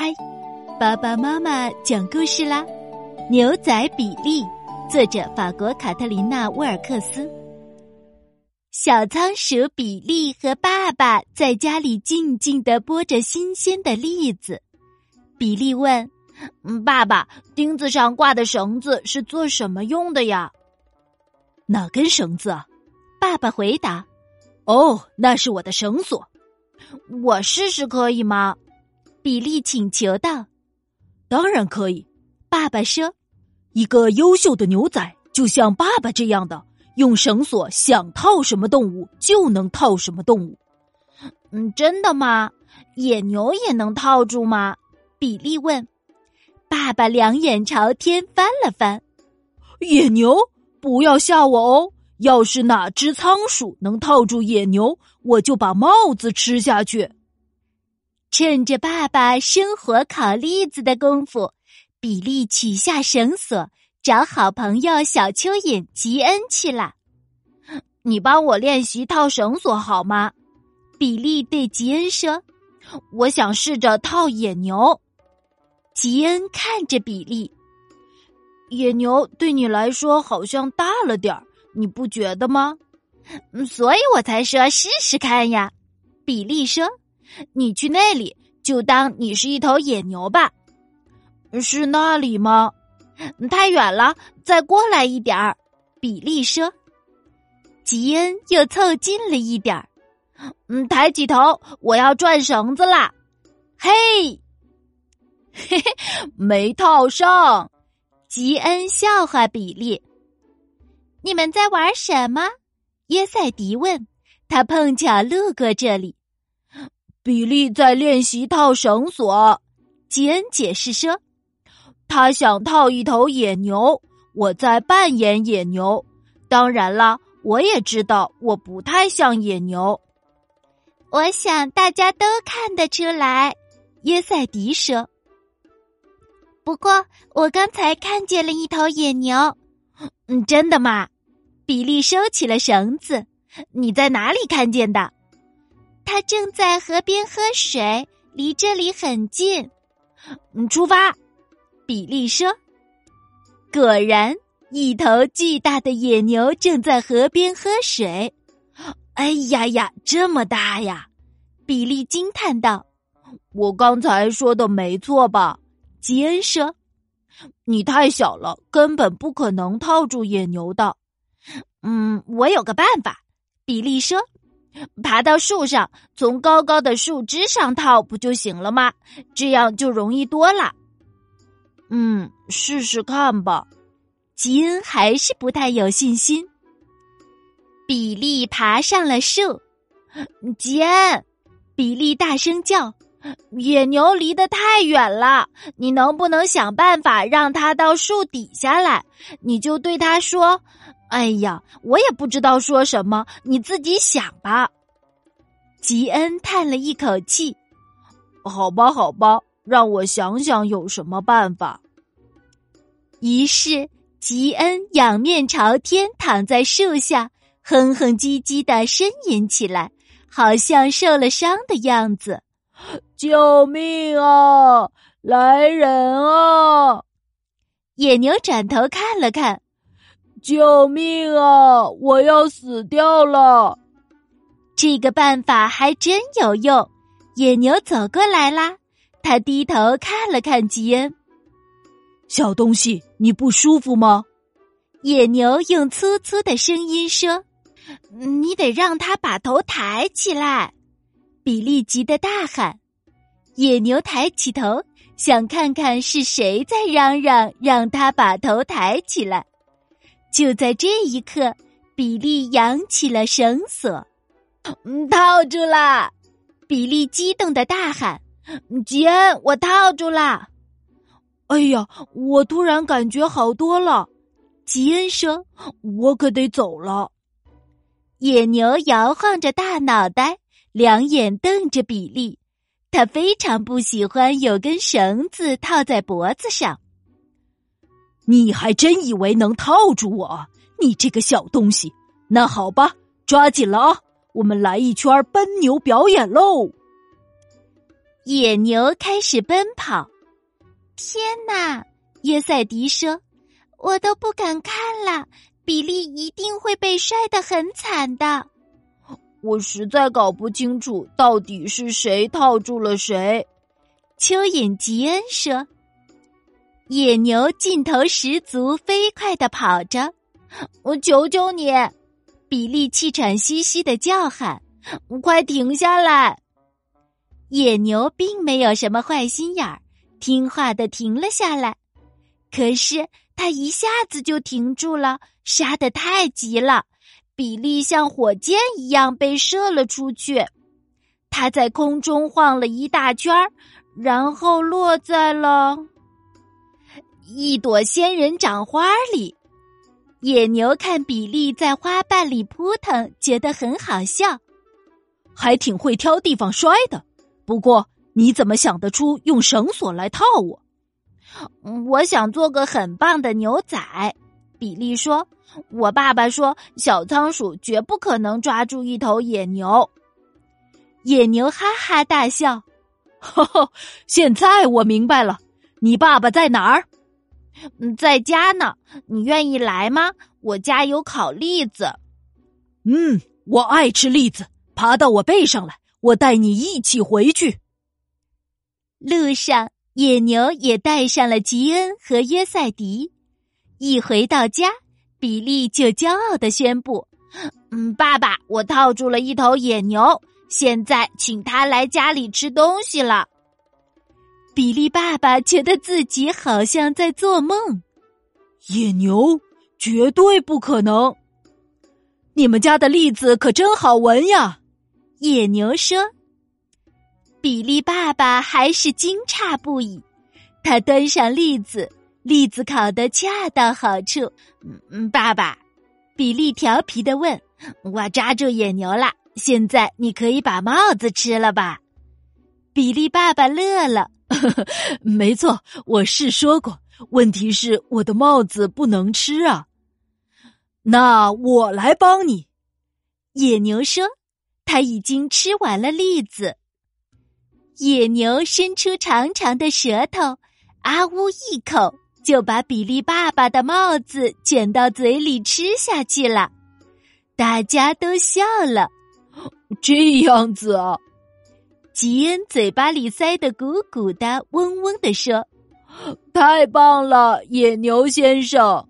嗨，爸爸妈妈讲故事啦！牛仔比利，作者法国卡特琳娜·沃尔克斯。小仓鼠比利和爸爸在家里静静的剥着新鲜的栗子。比利问：“爸爸，钉子上挂的绳子是做什么用的呀？”“哪根绳子？”爸爸回答。“哦，那是我的绳索。”“我试试可以吗？”比利请求道：“当然可以。”爸爸说：“一个优秀的牛仔就像爸爸这样的，用绳索想套什么动物就能套什么动物。”“嗯，真的吗？野牛也能套住吗？”比利问。爸爸两眼朝天翻了翻：“野牛？不要吓我哦！要是哪只仓鼠能套住野牛，我就把帽子吃下去。”趁着爸爸生火烤栗子的功夫，比利取下绳索，找好朋友小蚯蚓吉恩去了。你帮我练习套绳索好吗？比利对吉恩说：“我想试着套野牛。”吉恩看着比利，野牛对你来说好像大了点儿，你不觉得吗？所以我才说试试看呀。比利说。你去那里，就当你是一头野牛吧。是那里吗？太远了，再过来一点儿。比利说。吉恩又凑近了一点儿。嗯，抬起头，我要转绳子啦。嘿，嘿 嘿，没套上。吉恩笑话比利。你们在玩什么？耶赛迪问。他碰巧路过这里。比利在练习套绳索，吉恩解释说：“他想套一头野牛，我在扮演野牛。当然了，我也知道我不太像野牛。我想大家都看得出来。”耶赛迪说：“不过我刚才看见了一头野牛。”“嗯，真的吗？”比利收起了绳子。“你在哪里看见的？”他正在河边喝水，离这里很近。嗯，出发。比利说：“果然，一头巨大的野牛正在河边喝水。”哎呀呀，这么大呀！比利惊叹道：“我刚才说的没错吧？”吉恩说：“你太小了，根本不可能套住野牛的。”嗯，我有个办法。比利说。爬到树上，从高高的树枝上套不就行了吗？这样就容易多了。嗯，试试看吧。吉恩还是不太有信心。比利爬上了树，吉恩，比利大声叫：“野牛离得太远了，你能不能想办法让它到树底下来？你就对它说。”哎呀，我也不知道说什么，你自己想吧。吉恩叹了一口气：“好吧，好吧，让我想想有什么办法。”于是，吉恩仰面朝天躺在树下，哼哼唧唧的呻吟起来，好像受了伤的样子。“救命啊！来人啊！”野牛转头看了看。救命啊！我要死掉了。这个办法还真有用。野牛走过来啦，他低头看了看吉恩。小东西，你不舒服吗？野牛用粗粗的声音说：“你得让他把头抬起来。”比利急得大喊。野牛抬起头，想看看是谁在嚷嚷，让他把头抬起来。就在这一刻，比利扬起了绳索，套住了！比利激动的大喊：“吉恩，我套住了！”哎呀，我突然感觉好多了。吉恩说：“我可得走了。”野牛摇晃着大脑袋，两眼瞪着比利，他非常不喜欢有根绳子套在脖子上。你还真以为能套住我？你这个小东西！那好吧，抓紧了啊！我们来一圈奔牛表演喽！野牛开始奔跑。天哪！耶赛迪说：“我都不敢看了，比利一定会被摔得很惨的。”我实在搞不清楚到底是谁套住了谁。蚯蚓吉恩说：“野牛劲头十足，飞快的跑着。我求求你！”比利气喘吁吁的叫喊：“快停下来！”野牛并没有什么坏心眼儿，听话的停了下来。可是他一下子就停住了，杀的太急了。比利像火箭一样被射了出去，他在空中晃了一大圈儿，然后落在了一朵仙人掌花里。野牛看比利在花瓣里扑腾，觉得很好笑，还挺会挑地方摔的。不过你怎么想得出用绳索来套我？我想做个很棒的牛仔。比利说：“我爸爸说，小仓鼠绝不可能抓住一头野牛。”野牛哈哈大笑：“ 呵呵，现在我明白了，你爸爸在哪儿？在家呢。你愿意来吗？我家有烤栗子。”“嗯，我爱吃栗子。爬到我背上来，我带你一起回去。”路上，野牛也带上了吉恩和约赛迪。一回到家，比利就骄傲的宣布：“嗯，爸爸，我套住了一头野牛，现在请他来家里吃东西了。”比利爸爸觉得自己好像在做梦。野牛绝对不可能！你们家的栗子可真好闻呀！野牛说。比利爸爸还是惊诧不已，他端上栗子。栗子烤的恰到好处。嗯，爸爸，比利调皮的问：“我抓住野牛了，现在你可以把帽子吃了吧？”比利爸爸乐了：“呵 呵没错，我是说过。问题是我的帽子不能吃啊。”那我来帮你。野牛说：“他已经吃完了栗子。”野牛伸出长长的舌头，啊呜一口。就把比利爸爸的帽子卷到嘴里吃下去了，大家都笑了。这样子啊，吉恩嘴巴里塞得鼓鼓的，嗡嗡的说：“太棒了，野牛先生。”